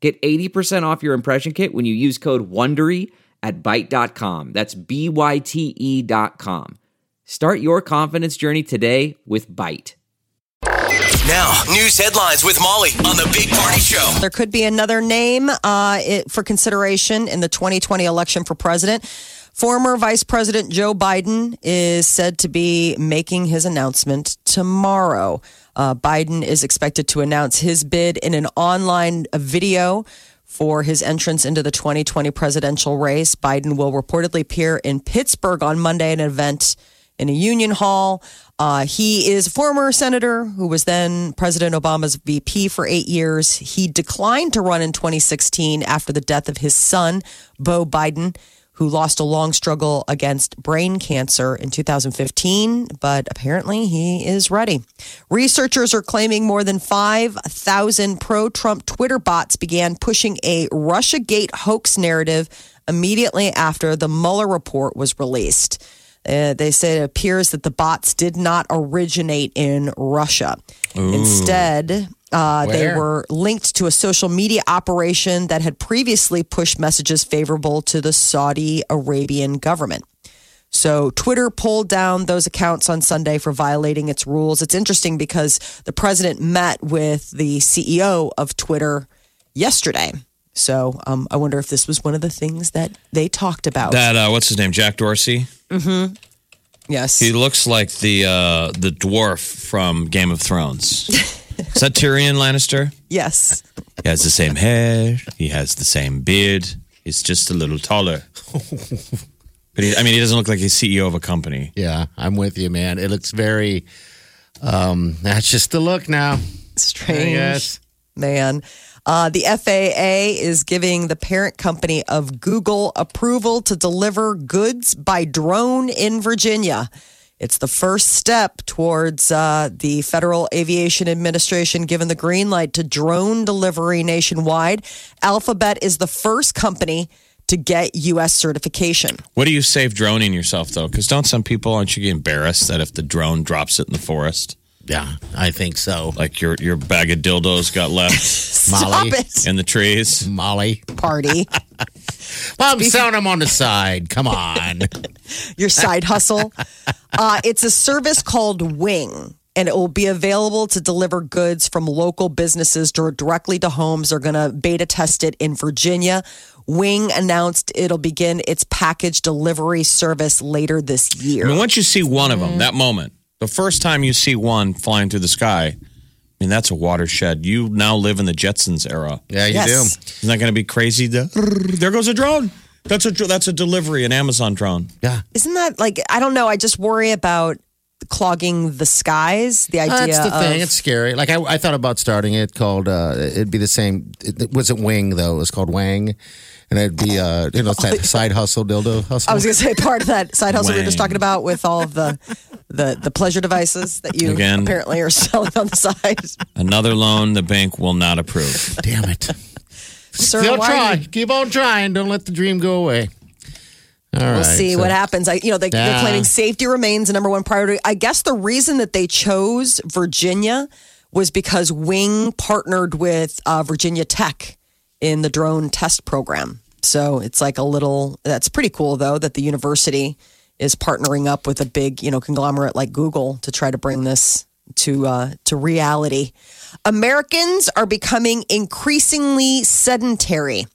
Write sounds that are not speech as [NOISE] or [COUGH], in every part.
Get 80% off your impression kit when you use code WONDERY at Byte.com. That's B-Y-T-E dot com. Start your confidence journey today with Byte. Now, news headlines with Molly on the Big Party Show. There could be another name uh, it, for consideration in the 2020 election for president. Former Vice President Joe Biden is said to be making his announcement tomorrow. Uh, Biden is expected to announce his bid in an online video for his entrance into the 2020 presidential race. Biden will reportedly appear in Pittsburgh on Monday, at an event in a union hall. Uh, he is a former senator who was then President Obama's VP for eight years. He declined to run in 2016 after the death of his son, Beau Biden, who lost a long struggle against brain cancer in 2015, but apparently he is ready. Researchers are claiming more than 5,000 pro Trump Twitter bots began pushing a Russiagate hoax narrative immediately after the Mueller report was released. Uh, they say it appears that the bots did not originate in Russia. Instead, uh, they were linked to a social media operation that had previously pushed messages favorable to the Saudi Arabian government. So Twitter pulled down those accounts on Sunday for violating its rules. It's interesting because the president met with the CEO of Twitter yesterday. So um, I wonder if this was one of the things that they talked about. That uh, what's his name? Jack Dorsey. yes. He looks like the uh, the dwarf from Game of Thrones. [LAUGHS] Is that Tyrion Lannister? yes. He has the same hair. He has the same beard. He's just a little taller. [LAUGHS] But he, I mean, he doesn't look like he's CEO of a company. Yeah, I'm with you, man. It looks very. Um, that's just the look now. Strange. Yes. man. Uh, the FAA is giving the parent company of Google approval to deliver goods by drone in Virginia. It's the first step towards uh, the Federal Aviation Administration giving the green light to drone delivery nationwide. Alphabet is the first company to get U.S. certification. What do you save droning yourself though? Because don't some people aren't you embarrassed that if the drone drops it in the forest, Yeah, I think so. like your your bag of dildos got left [LAUGHS] Stop Molly. it, in the trees? Molly. party. [LAUGHS] Well, I'm selling them on the side. Come on. [LAUGHS] your side hustle. Uh, it's a service called Wing, and it will be available to deliver goods from local businesses directly to homes. They're going to beta test it in Virginia. Wing announced it'll begin its package delivery service later this year. I mean, once you see one of them, that moment, the first time you see one flying through the sky, I mean, that's a watershed. You now live in the Jetsons era. Yeah, you Yes. do. Isn't that going to be crazy? The- there goes a drone. That's a that's a delivery, an Amazon drone. Yeah. Isn't that like, I don't know. I just worry about clogging the skies. The idea That's the thing. It's scary. Like I, I thought about starting it called. Uh, it'd be the same. It, it wasn't Wing though. It was called Wang, and it'd be uh, you know side, [LAUGHS] side hustle dildo hustle. I was going to say part of that side hustle we were just talking about with all of the the, the pleasure devices that you Again. apparently are selling on the side. Another loan the bank will not approve. Damn it. Sir, Still why try. you- Keep on trying. Don't let the dream go away. All right. We'll see so- what happens. I, you know, they, they're claiming safety remains the number one priority. I guess the reason that they chose Virginia was because Wing partnered with uh, Virginia Tech in the drone test program. So it's like a little. That's pretty cool, though, that the university is partnering up with a big, you know, conglomerate like Google to try to bring this to uh, to reality. Americans are becoming increasingly sedentary.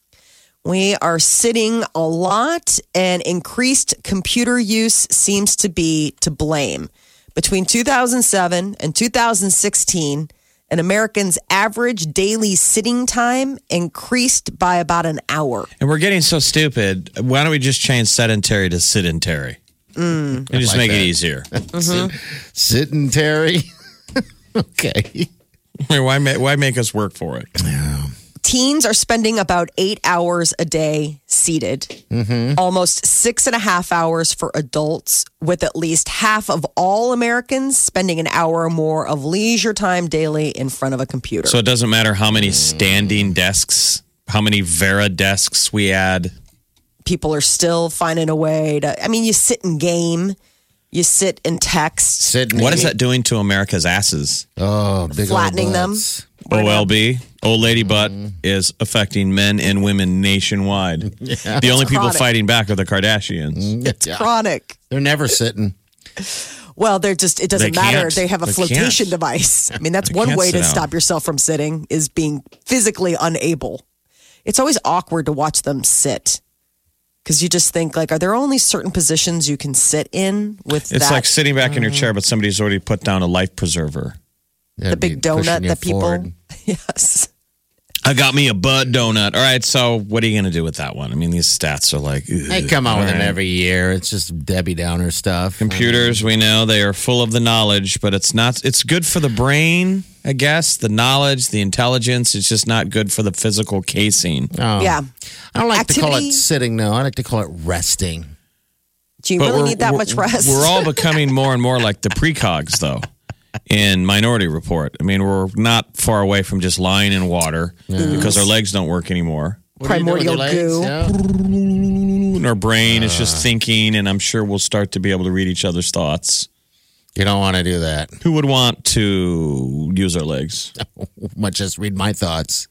We are sitting a lot, and increased computer use seems to be to blame. Between 2007 and 2016, an American's average daily sitting time increased by about an hour. And we're getting so stupid. Why don't we just change sedentary to sedentary? and mm. just like make that. it easier. [LAUGHS] Sitting Terry. [LAUGHS] okay. I why why make us work for it? Teens are spending about eight hours a day seated, mm-hmm. almost six and a half hours for adults, with at least half of all Americans spending an hour or more of leisure time daily in front of a computer. So it doesn't matter how many standing desks, how many Varidesks we add. People are still finding a way to, I mean, you sit and game, you sit and text. Sydney. What is that doing to America's asses? Oh, big old Flattening them. Butts. Um, OLB, old lady butt, mm-hmm. is affecting men and women nationwide. [LAUGHS] The only people chronic. fighting back are the Kardashians. Mm, yeah. Chronic. They're never sitting. Well, they're just, it doesn't They matter. can't. They have a They flotation can't. device. I mean, that's They one can't way sit to down. stop yourself from sitting is being physically unable. It's always awkward to watch them sit because you just think, like, are there only certain positions you can sit in with It's that? like sitting back in your mm-hmm. chair, but somebody's already put down a life preserver. The big donut that people, [LAUGHS] yes. I got me a Bud donut. All right, so what are you going to do with that one? I mean, these stats are like. They come out with All them every year. It's just Debbie Downer stuff. Computers, we know they are full of the knowledge, but it's not. It's good for the brain, I guess. The knowledge, the intelligence. It's just not good for the physical casing. Oh. Yeah. I don't like to call it sitting, No, I like to call it resting. Do you But really need that much rest? We're all [LAUGHS] becoming more and more like the precogs, though. In Minority Report, I mean, we're not far away from just lying in water because our legs don't work anymore. What do you do with your Primordial goo. Yeah. And our brain is just thinking, and I'm sure we'll start to be able to read each other's thoughts. You don't want to do that. Who would want to use our legs? [LAUGHS] Much just read my thoughts.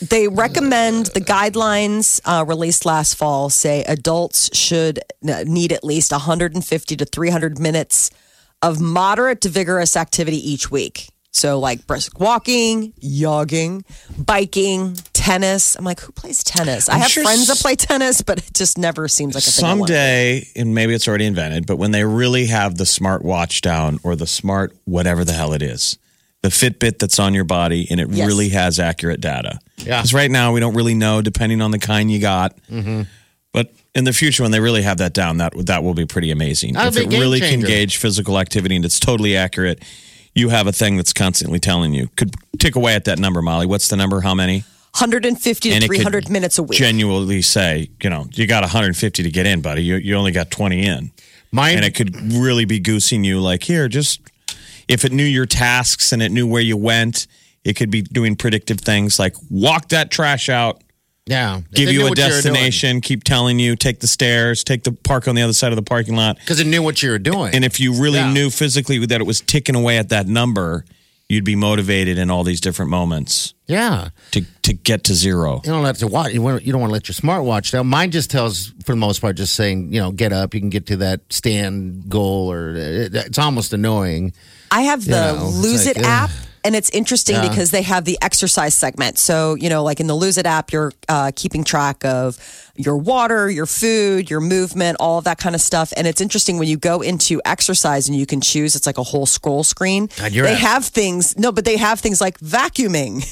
They recommend the guidelines uh, released last fall say adults should uh, need at least 150 to 300 minutes of moderate to vigorous activity each week. So, like brisk walking, jogging, biking, tennis. I'm like, who plays tennis? I I'm have sure friends that play tennis, but it just never seems like a thing. I wanna. Someday, and maybe it's already invented, but when they really have the smart watch down or the smart whatever the hell it is, the Fitbit that's on your body and it Yes. really has accurate data. Yeah. Because right now we don't really know, depending on the kind you got. Mm-hmm. But in the future, when they really have that down, that that will be pretty amazing. That'll if be a it game really can gauge physical activity and it's totally accurate, you have a thing that's constantly telling you. Could tick away at that number, Molly. What's the number? How many? 150 to And it could 300 minutes a week. Genuinely say, you know, you got 150 to get in, buddy. You you only got 20 in Mine, and it could really be goosing you like here just if it knew your tasks and it knew where you went it could be doing predictive things like walk that trash out yeah. give you a destination keep telling you take the stairs take the park on the other side of the parking lot Because it knew what you were doing. and if you really Yeah. knew physically that it was ticking away at that number you'd be motivated in all these different moments yeah. to to get to zero You don't let to watch. You, want, you don't want to let your smartwatch down. Mine just tells, for the most part, just saying, you know, get up. You can get to that stand goal, or it, it's almost annoying. I have the know, Lose like, It ugh. app. And it's interesting Yeah. because they have the exercise segment. So, you know, like in the Lose It app, you're uh, keeping track of your water, your food, your movement, all of that kind of stuff. And it's interesting when you go into exercise and you can choose, it's like a whole scroll screen. God, they app- have things, no, but they have things like vacuuming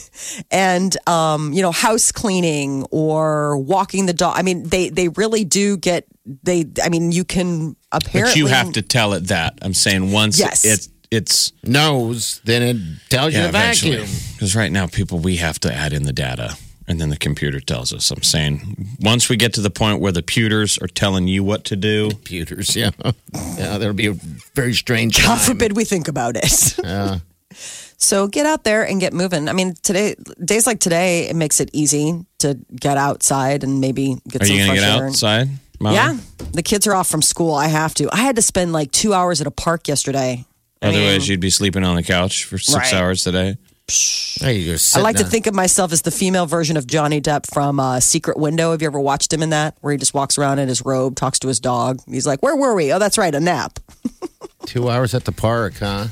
[LAUGHS] and, um, you know, house cleaning or walking the dog. I mean, they, they really do get, they, I mean, you can apparently. but you have to tell it that i'm saying once Yes. it, it's Knows, then it tells you to eventually. vacuum. Because right now, people, we have to add in the data, and then the computer tells us. I'm saying once we get to the point where the computers are telling you what to do, Computers, [LAUGHS] yeah. Yeah, that'll be a very strange God time. forbid we think about it. [LAUGHS] Yeah. So get out there and get moving. I mean, today, days like today, it makes it easy to get outside and maybe get are some you going to fresh get air. outside? Molly? Yeah, the kids are off from school. I have to. I had to spend like two hours at a park yesterday. I mean, Otherwise, you'd be sleeping on the couch for six Right. hours today. I sitting like to think of myself as the female version of Johnny Depp from uh, Secret Window. Have you ever watched him in that? Where he just walks around in his robe, talks to his dog. He's like, "Where were we? Oh, that's right, a nap." [LAUGHS] two hours at the park, huh?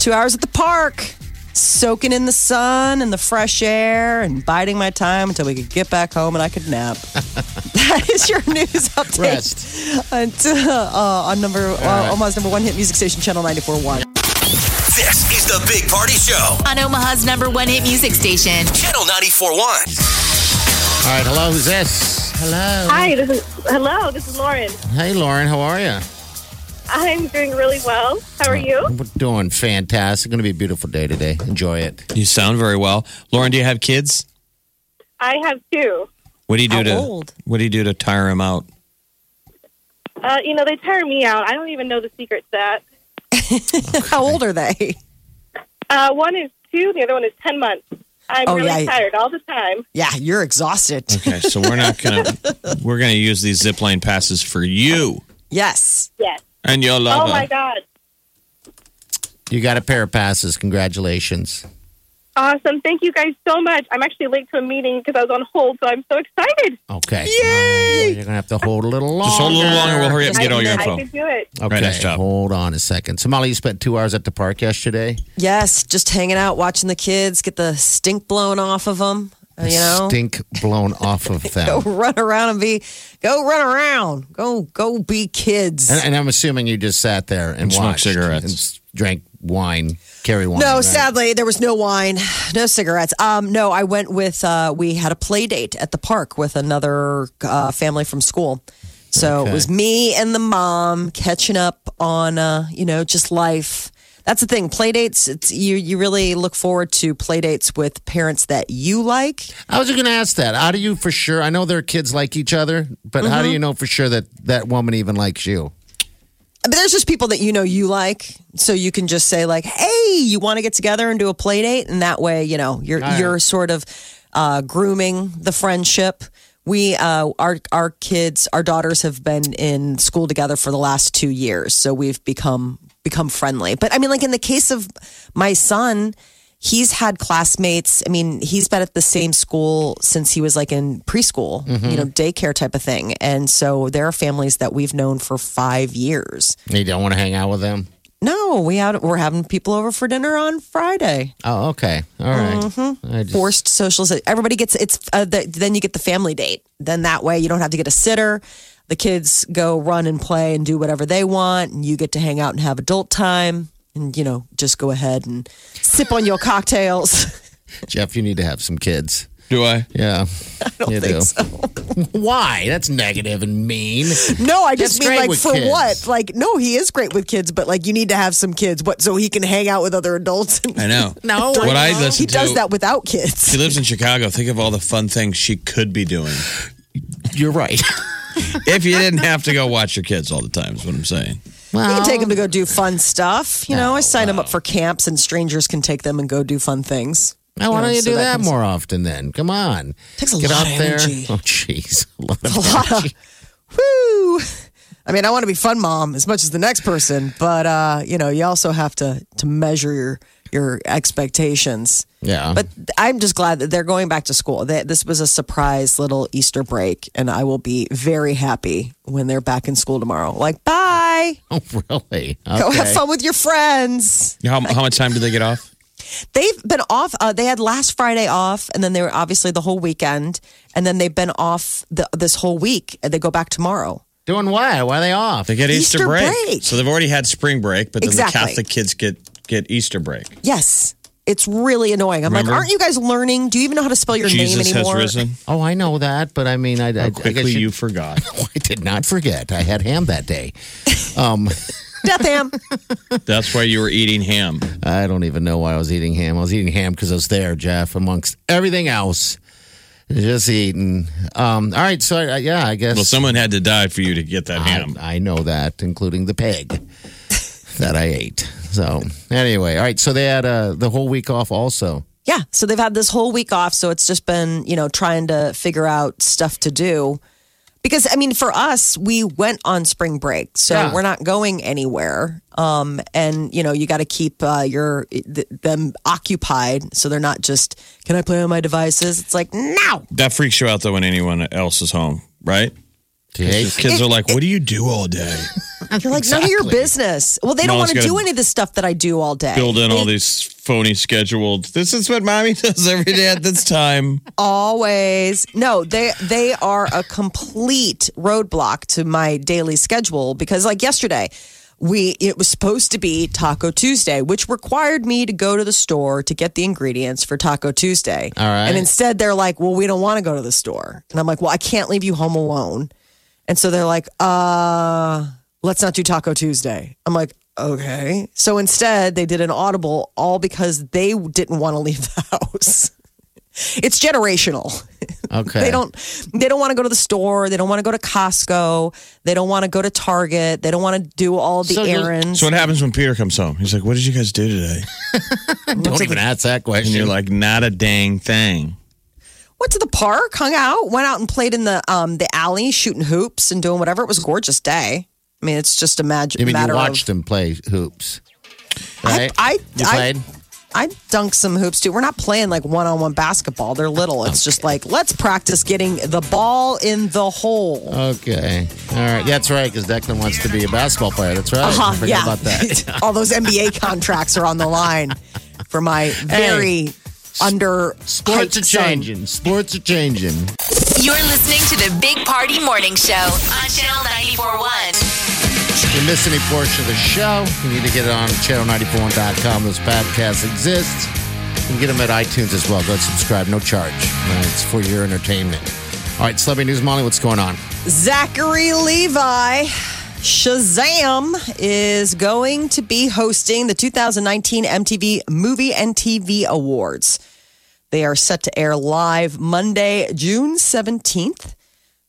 Two hours at the park, soaking in the sun and the fresh air, and biding my time until we could get back home and I could nap. [LAUGHS] that is your news update. Rest. And, uh, on number uh, Omaha's number one hit music station, Channel 94.1. This is the Big Party Show. On Omaha's number one hit music station. Channel 94.1. All right, hello, who's this? Hello. Hi, this is hello. This is Lauren. Hey, Lauren, how are you? I'm doing really well. How are you? We're doing fantastic. It's Going to be a beautiful day today. Enjoy it. You sound very well. Lauren, do you have kids? I have two. What do you do How to old? What do you do to tire them out? Uh, you know, they tire me out. I don't even know the secret to that. [LAUGHS] How old are they? Uh, one is two, the other one is 10 months. I'm Oh, really yeah. tired all the time. Yeah, you're exhausted. Okay, so we're not gonna [LAUGHS] we're gonna use these zip line passes for you Yes. Yes. And your Oh, my God. You got a pair of passes. Congratulations. Awesome. Thank you guys so much. I'm actually late to a meeting because I was on hold, so I'm so excited. Okay. Yay! you're gonna have to hold a little longer. Just hold a little longer. We'll hurry up and I, get all your info. I info. could do it. Okay. nice job. Hold on a second. Somali, you spent two hours at the park yesterday. Yes, just hanging out, watching the kids get the stink blown off of them. You know, Stink blown off of [LAUGHS] that. go run around and be, go run around, go go be kids. And, and I'm assuming you just sat there and, And smoked watched cigarettes. and drank wine, carry wine. no, right? sadly, there was no wine, no cigarettes. Um, no, I went with. Uh, we had a play date at the park with another uh, family from school. So Okay. it was me and the mom catching up on, uh, you know, just life. That's the thing. Play dates. You. You really look forward to play dates with parents that you like. I was going to ask that. How do you for sure? I know their kids like each other, but how do Mm-hmm. you know for sure that that woman even likes you? But there's just people that you know you like, so you can just say like, "Hey, you want to get together and do a play date?" And that way, you know, you're right. you're sort of uh, grooming the friendship. We, uh, our our kids, our daughters have been in school together for the last two years, so we've become become friendly. But I mean, like in the case of my son, he's had classmates. I mean, he's been at the same school since he was like in preschool, you know, daycare type of thing. And so there are families that we've known for five years. You don't want to hang out with them? No, we had we're having people over for dinner on Friday. Oh, okay. All right. Mm-hmm. Just- Forced socialization. Everybody gets it's uh, the, then you get the family date. Then that way you don't have to get a sitter. The kids go run and play and do whatever they want, and you get to hang out and have adult time, and you know just go ahead and sip on your cocktails. [LAUGHS] Jeff, you need to have some kids. Do I? Yeah. [LAUGHS] I don't you think do. so. [LAUGHS] Why? That's negative and mean. No, I Jeff's just mean like for kids. what? Like no, he is great with kids, but like you need to have some kids, what so he can hang out with other adults. I know. No, What I listen he to. does that without kids. She lives in Chicago. Think of all the fun things she could be doing You're right. [LAUGHS] if you didn't have to go watch your kids all the time. Is what I'm saying. Well, You can take them to go do fun stuff. You know, I sign them up for camps, and strangers can take them and go do fun things. Now, why know, don't you so do that that more often then? Come on. Takes a Get lot out of there. energy. [LAUGHS] Oh, jeez. A lot of A lot of, [LAUGHS] whoo. I mean, I want to be fun mom as much as the next person, but uh, you know, you also have to to measure your your expectations. Yeah. But I'm just glad that they're going back to school. They, this was a surprise little Easter break, and I will be very happy when they're back in school tomorrow. Like, bye, [LAUGHS] Oh, really? go have fun with your friends. How, how much time do they get off? They've been off. Uh, they had last Friday off, and then they were obviously the whole weekend, and then they've been off the, this whole week. And they go back tomorrow. Doing what? Why are they off? They get Easter, Easter break. break. So they've already had spring break, but then Exactly. the Catholic kids get get Easter break. Yes, it's really annoying. I'm Remember? like, aren't you guys learning? Do you even know how to spell your Jesus name has anymore? risen. Oh, I know that, but I mean, I, I, I How guess quickly you, you forgot. [LAUGHS] I did not forget. I had ham that day. Um, [LAUGHS] Death ham. [LAUGHS] That's why you were eating ham. I don't even know why I was eating ham. I was eating ham because I was there, Jeff, amongst everything else. Just eating. Um, all right, so I, yeah, I guess. Well, someone had to die for you to get that ham. I, I know that, including the pig that I ate. So anyway, all right. So they had uh, the whole week off, also. Yeah. So they've had this whole week off. So it's just been, you know, trying to figure out stuff to do. Because, I mean, for us, we went on spring break. So Yeah. we're not going anywhere. Um, and, you know, you got to keep uh, your th- them occupied. So they're not just, can I play on my devices? It's like, no. That freaks you out though when anyone else is home, right? Jake? Kids are like, "What do you do all day?" [LAUGHS] You're like, none of your business. Well, they don't want to do any of the stuff that I do all day. Build in all these phony scheduled. This is what mommy [LAUGHS] does every day at this time. always no they they are a complete roadblock to my daily schedule because like yesterday we it was supposed to be taco tuesday which required me to go to the store to get the ingredients for taco tuesday All right. and instead they're like well we don't want to go to the store and i'm like well i can't leave you home alone and so they're like uh let's not do taco tuesday i'm like okay so instead they did an audible all because they didn't want to leave the [LAUGHS] house It's generational. Okay. They don't they don't want to go to the store, they don't want to go to Costco, they don't want to go to Target, they don't want to do all the So errands. So what happens when Peter comes home? He's like, "What did you guys do today?" [LAUGHS] Don't even ask that And question. you're like, "Not a dang thing." Went to the park, hung out, went out and played in the um the alley, shooting hoops and doing whatever. It was a gorgeous day. I mean, it's just a magic. you mean you watched of. them play hoops? I, Right? I, you I, played? I dunk some hoops too. We're not playing like one on one basketball. They're little. It's just like let's practice getting the ball in the hole. Okay. All right. Yeah, that's right, because Declan wants to be a basketball player. That's right. Uh-huh, yeah. about that. [LAUGHS] All those NBA [LAUGHS] contracts are on the line for my very under Sports are hyped son. changing. Sports are changing. You're listening to the Big Party Morning Show on Channel 94.1. If you miss any portion of the show, you need to get it on channel94.com. Those podcasts exist. You can get them at iTunes as well. Go ahead subscribe. No charge. It's for your entertainment. All right, Celebrity News Molly, what's going on? Zachary Levi. Shazam is going to be hosting the 2019 MTV Movie and TV Awards. They are set to air live Monday, June 17th.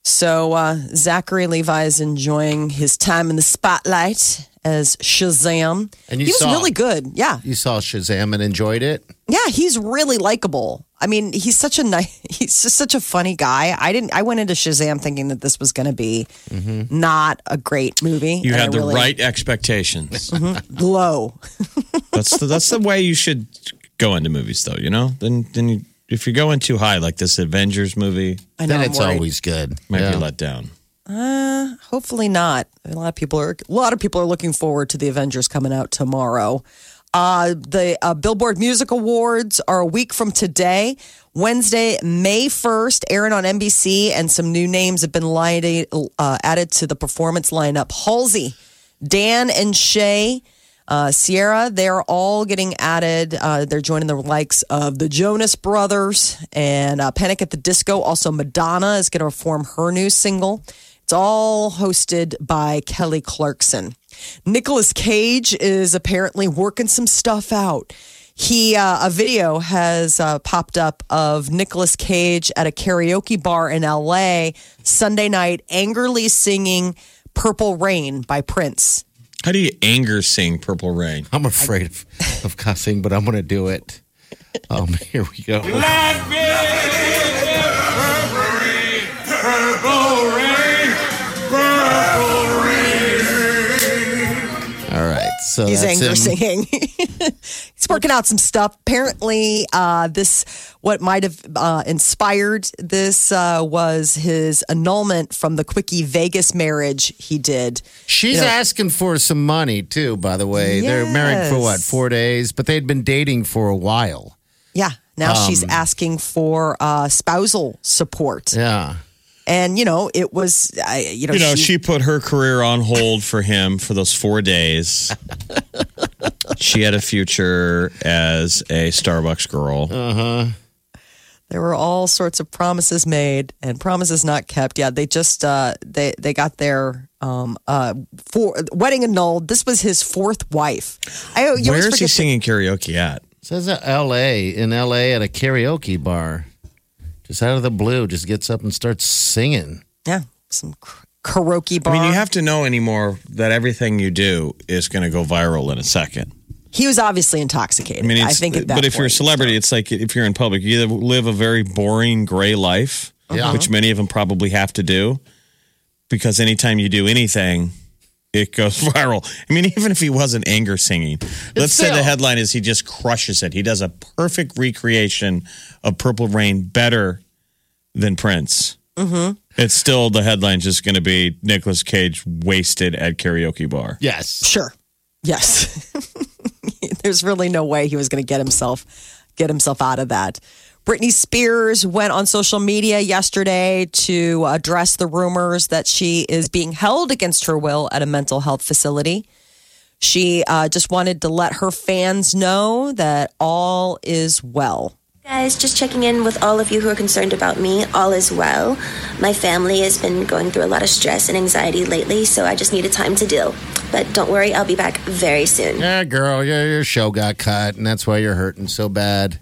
So uh, Zachary Levi is enjoying his time in the spotlight as Shazam. And you he was saw- really good. Yeah. You saw Shazam and enjoyed it? Yeah, he's really likable. I mean, he's such a nice, [LAUGHS] he's just such a funny guy. I didn't, I went into Shazam thinking that this was going to be not a great movie. You had I the really right expectations. [LAUGHS] glow. [LAUGHS] that's the, that's the way you should go into movies, though. You know, then then you, if you're going too high, like this Avengers movie, I know. Then I'm it's worried. always good. might Yeah. be let down. Hopefully not. A lot of people are, a lot of people are looking forward to the Avengers coming out tomorrow. Uh, the uh, Billboard Music Awards are a week from today, Wednesday, May 1st, airing on NBC, and some new names have been lighted, uh, added to the performance lineup. Halsey, Dan and Shay, uh, Ciara, they're all getting added. Uh, they're joining the likes of the Jonas Brothers and uh, Panic at the Disco. Also, Madonna is going to perform her new single. It's all hosted by Kelly Clarkson. Nicolas Cage is apparently working some stuff out. He uh, a video has uh, popped up of Nicolas Cage at a karaoke bar in LA Sunday night, angrily singing "Purple Rain" by Prince. How do you anger sing Purple Rain? I'm afraid of, of cussing, but I'm going to do it. Um, [LAUGHS] here we go. All right, so He's anger him. singing. [LAUGHS] He's working out some stuff. Apparently, uh, this what might have uh, inspired this uh, was his annulment from the quickie Vegas marriage he did. She's You know- asking for some money too. By the way, they're married for what four days, but they'd been dating for a while. Yeah. Now Um, she's asking for uh, spousal support, Yeah, and you know it was, uh, you know, You know, she put her career on hold for him for those four days. [LAUGHS] she had a future as a Starbucks girl. Uh huh. There were all sorts of promises made and promises not kept. Yeah, they just uh, they they got their um, uh, for wedding annulled. This was his fourth wife. I you always Where is he singing karaoke at? says that L.A. in L.A. at a karaoke bar, just out of the blue, just gets up and starts singing. yeah, some k- karaoke I mean, you have to know anymore that everything you do is going to go viral in a second. he was obviously intoxicated. I mean, I think at that but if you're a point- celebrity, it's like if you're in public, you either live a very boring gray life, Yeah. which many of them probably have to do, because anytime you do anything, it goes [LAUGHS] viral. I mean, even if he wasn't anger singing, let's say the headline is he just crushes it. He does a perfect recreation of Purple Rain, better than Prince. Mm-hmm. It's still the headline just going to be Nicolas Cage wasted at karaoke bar. Yes, Sure. Yes. [LAUGHS] There's really no way he was going to get himself get himself out of that. Britney Spears went on social media yesterday to address the rumors that she is being held against her will at a mental health facility. She uh, just wanted to let her fans know that all is well. Guys, just checking in with all of you who are concerned about me. All is well. My family has been going through a lot of stress and anxiety lately, so I just needed time to deal. But don't worry, I'll be back very soon. yeah, girl, your, your show got cut, and that's why you're hurting so bad.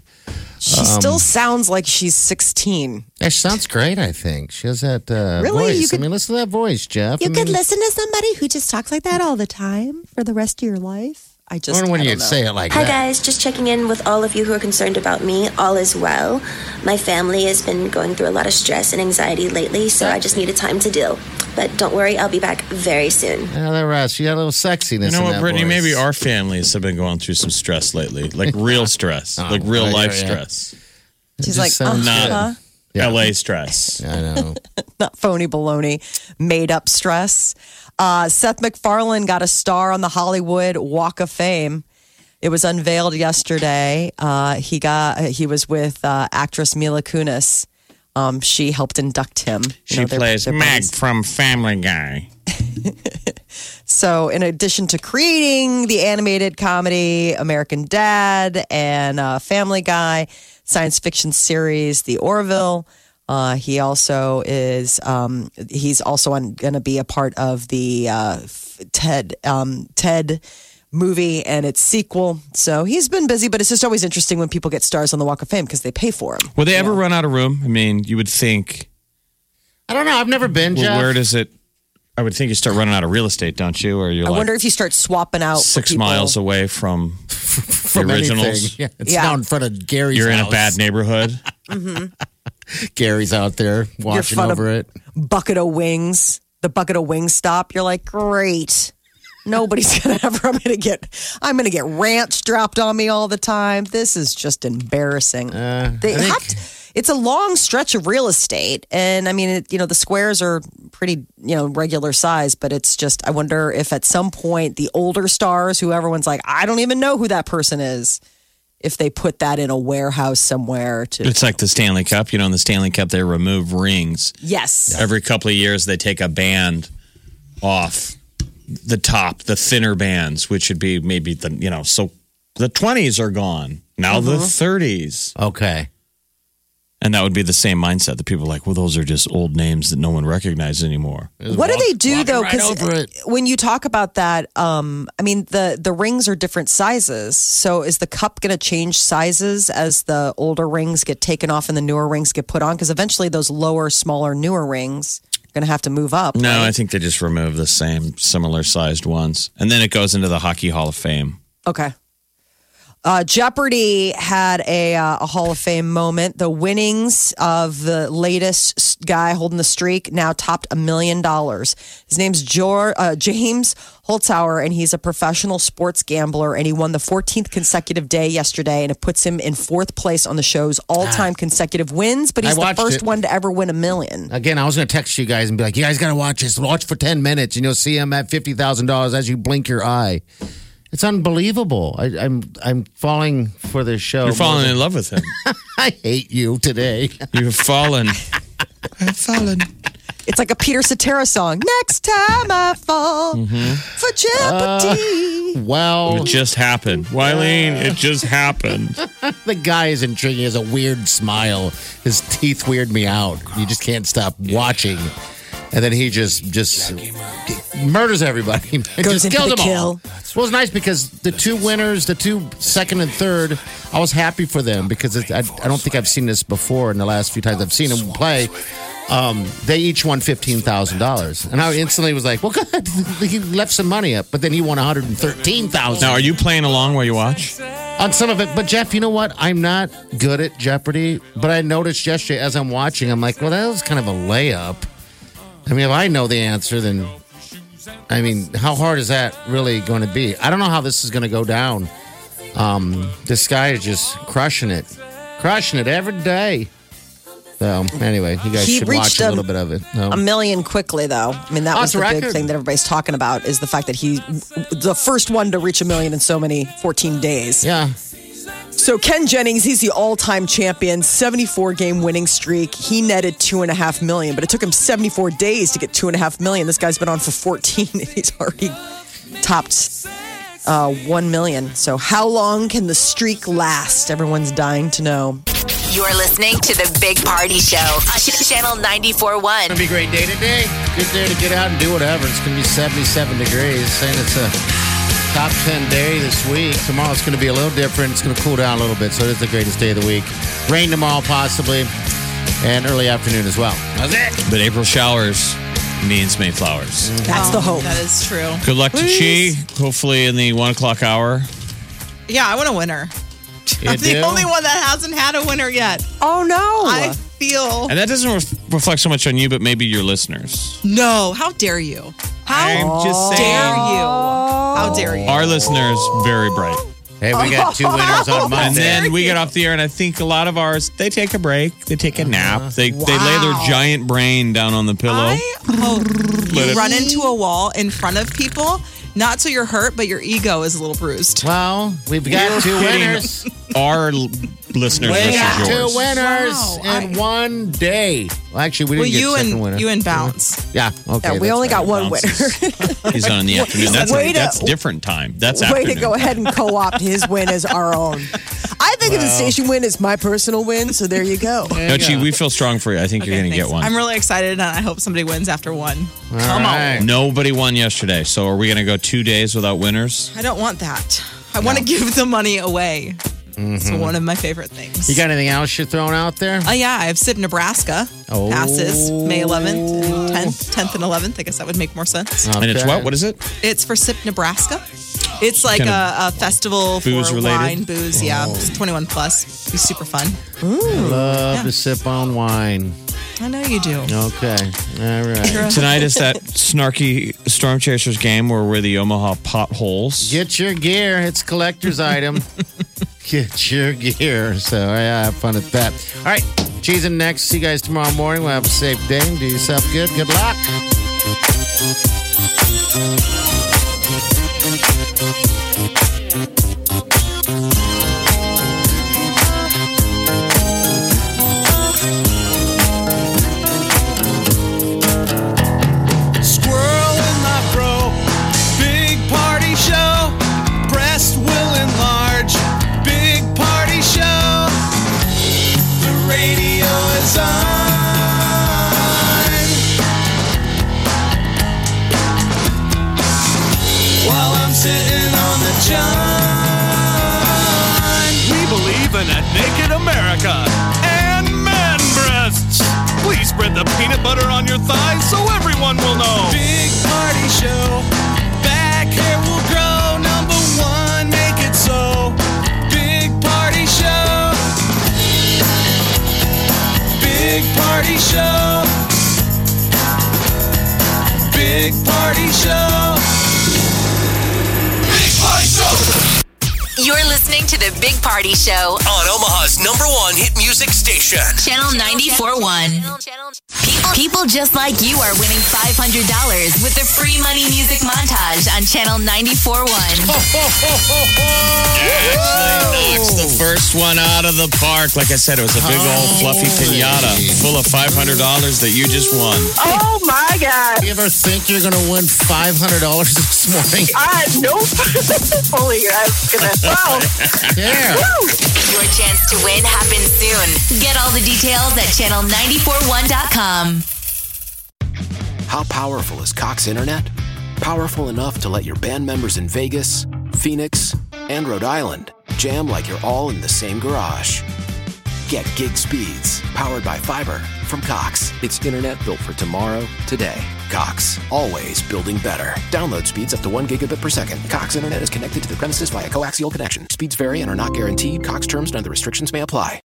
She Um, still sounds like she's 16. Yeah, she sounds great. I think she has that uh, Really? voice. You could- I mean, listen to that voice, Jeff. I mean, listen to somebody who just talks like that all the time for the rest of your life. I I just wonder when I you know. say it like Hi that. guys, just checking in with all of you who are concerned about me. All is well. My family has been going through a lot of stress and anxiety lately, so I just needed time to deal. But don't worry, I'll be back very soon. Yeah, that rest. She had a little sexiness. You know in what, that Brittany? voice. Maybe our families have been going through some stress lately, like real stress, [LAUGHS] like real Oh, yeah, life yeah. stress, She's just like, sounds uh-huh. Yeah. LA stress. I know. [LAUGHS] not phony baloney, made up stress. Uh, Seth MacFarlane got a star on the Hollywood Walk of Fame. It was unveiled yesterday. Uh, he got he was with uh, actress Mila Kunis. Um, she helped induct him. She know, they're- plays they're Meg buddies. from Family Guy. [LAUGHS] So, in addition to creating the animated comedy American Dad and uh, Family Guy, science fiction series The Orville, uh, he also is. Um, he's also going to be a part of the uh, Ted um, Ted movie and its sequel. So he's been busy, but it's just always interesting when people get stars on the Walk of Fame because they pay for them. Will they ever run out of room? I mean, you would think. I don't know. I've never been. Well, Jeff. where does it? I would think you start running out of real estate, don't you? Or you're I like wonder if you start swapping out six people- miles away from [LAUGHS] from the anything. originals. [LAUGHS] Yeah, it's Yeah. down in front of Gary's. You're in a bad neighborhood. [LAUGHS] [LAUGHS] Gary's out there watching over it. bucket of wings, the bucket of wings stop, you're like, great. Nobody's [LAUGHS] gonna ever. I'm gonna get. I'm gonna get ranch dropped on me all the time. This is just embarrassing. Uh, I think- have to, it's a long stretch of real estate, and I mean, it, you know, the squares are pretty, you know, regular size. But it's just, I wonder if at some point the older stars, who everyone's like, I don't even know who that person is, if they put that in a warehouse somewhere to. It's like the Stanley Cup. You know, in the Stanley Cup, they remove rings. yes. Every couple of years, they take a band off the top, the thinner bands, which would be maybe the, you know, so the 20s are gone. Now the uh-huh. 30s. Okay. And that would be the same mindset that people are like, well, those are just old names that no one recognizes anymore. What do they do walking though? right when you talk about that, um, I mean the the rings are different sizes. So is the cup going to change sizes as the older rings get taken off and the newer rings get put on? Because eventually those lower, smaller, newer rings are going to have to move up. No, right? I think they just remove the same similar sized ones. And then it goes into the Hockey Hall of Fame. Okay. Uh, Jeopardy had a, uh, a Hall of Fame moment. The winnings of the latest guy holding the streak now topped a million dollars. His name's Jor, uh, James Holzhauer, and he's a professional sports gambler. And he won the 14th consecutive day yesterday, and it puts him in fourth place on the show's all time consecutive wins. But he's the first it. one to ever win a million. Again, I was going to text you guys and be like, "You guys got to watch this. Watch for ten minutes, and you'll see him at fifty thousand dollars as you blink your eye." It's unbelievable. I, I'm I'm falling for this show. You're falling in love with him. [LAUGHS] I hate you today. You've fallen. I've fallen. It's like a Peter Cetera song. Next time I fall mm-hmm. for Jeopardy. Uh, well, It just happened. Wileen, it just happened. [LAUGHS] the guy is intriguing. He has a weird smile. His teeth weird me out. You just can't stop watching. And then he just just murders everybody. Goes just into kills the them all. kill. Well, it's nice because the two winners, the two second and third, I was happy for them because it, I, I don't think I've seen this before in the last few times I've seen them play. Um, they each won fifteen thousand dollars, and I instantly was like, "Well, [LAUGHS] good." he left some money up, but then he won one hundred and thirteen thousand Now, are you playing along while you watch? on some of it. But Jeff, you know what? I'm not good at Jeopardy, but I noticed yesterday as I'm watching, I'm like, well, that was kind of a layup. I mean, if I know the answer, then I mean, how hard is that really going to be? I don't know how this is going to go down. Um, this guy is just crushing it, crushing it every day. So anyway, you guys He should reached watch a a- little bit of it. No. a million quickly though. I mean that Oh, was the big thing that everybody's talking about is the fact that he the first one to reach a million in so many 14 days. yeah, So Ken Jennings, he's the all-time champion, 74 game winning streak. He netted two and a half million, but it took him 74 days to get two and a half million. This guy's been on for 14 and he's already topped uh, one million. So how long can the streak last? Everyone's dying to know. You're listening to the Big Party Show on Channel 94.1. It'll be a great day today. Good day to get out and do whatever. It's going to be 77 degrees. and it's a Top 10 day this week. Tomorrow's going to be a little different. It's going to cool down a little bit, so it is the greatest day of the week. Rain tomorrow, possibly, and early afternoon as well. That's it. But April showers means May flowers. Mm. That's the oh, hope. That is true. Good luck to Chi. Hopefully in the one o'clock hour. Yeah, I want a winner. You [LAUGHS] I'm the do? only one that hasn't had a winner yet. Oh no! I feel And that doesn't re- reflect so much on you, but maybe your listeners. no. How dare you? How I'm just oh. dare you? How dare you? Our listeners, very bright. Hey, we got two winners on [LAUGHS] And then we get off the air, and I think a lot of ours, they take a break, they take a nap, uh-huh. they, they lay their Wow. giant brain down on the pillow. I hope Let you it- run into a wall in front of people, not so you're hurt, but your ego is a little bruised. well, we've got two kidding. winners. Our l- listeners We versus got yours. two winners Wow, in I- one day. Well, actually, we didn't get you second and winner. you and bounce. Mm-hmm. Yeah, okay. Yeah, we only right. got one Bounces. winner. [LAUGHS] He's on in the afternoon. That's, Way to- that's different time. That's Way afternoon. to go ahead and co-opt his win as our own. I think of the station win as my personal win, so there you go. [LAUGHS] No, Chi, we feel strong for you. I think you're going to get one. I'm really excited, and I hope somebody wins after one. All Come right. on. Nobody won yesterday. So are we going to go two days without winners? I don't want that. I want to give the money away. It's one of my favorite things. Mm-hmm. You got anything else you're throwing out there? Oh yeah, I have SIP Nebraska Oh. passes May 11th and 10th, 10th and 11th. I guess that would make more sense. And it's what? What is it? It's for SIP Nebraska. It's like Kind a, a festival booze for related? wine, booze. Yeah, it's 21 plus. It'd Be super fun. Love Yeah. to sip on wine. I know you do. Okay. All right. Tonight is that [LAUGHS] snarky Storm Chasers game where we're the Omaha potholes. Get your gear. It's collector's item. [LAUGHS] Get your gear. So yeah, have fun at that. All right. Cheese and next. See you guys tomorrow morning. We'll have a safe day. Do yourself good. Good luck. The Big Party Show, On Omaha's number one hit music station. Channel 94.1. People, people just like you are winning $500 with the free money music montage on Channel 94.1. Ashley knocks the first one out of the park. Like I said, it was a big old fluffy pinata full of $500 that you just won. Oh my God. You ever think you're going to win $500 this morning? Uh, nope. [LAUGHS] Holy, I was gonna. Wow. Yeah. Your chance to win happens soon. Get all the details at channel941.com. How powerful is Cox Internet? Powerful enough to let your band members in Vegas, Phoenix, and Rhode Island jam like you're all in the same garage. Get gig speeds powered by fiber from Cox. It's internet built for tomorrow, today. Cox, always building better. Download speeds up to 1 gigabit per second. Cox Internet is connected to the premises via coaxial connection. Speeds vary and are not guaranteed. Cox terms and other restrictions may apply.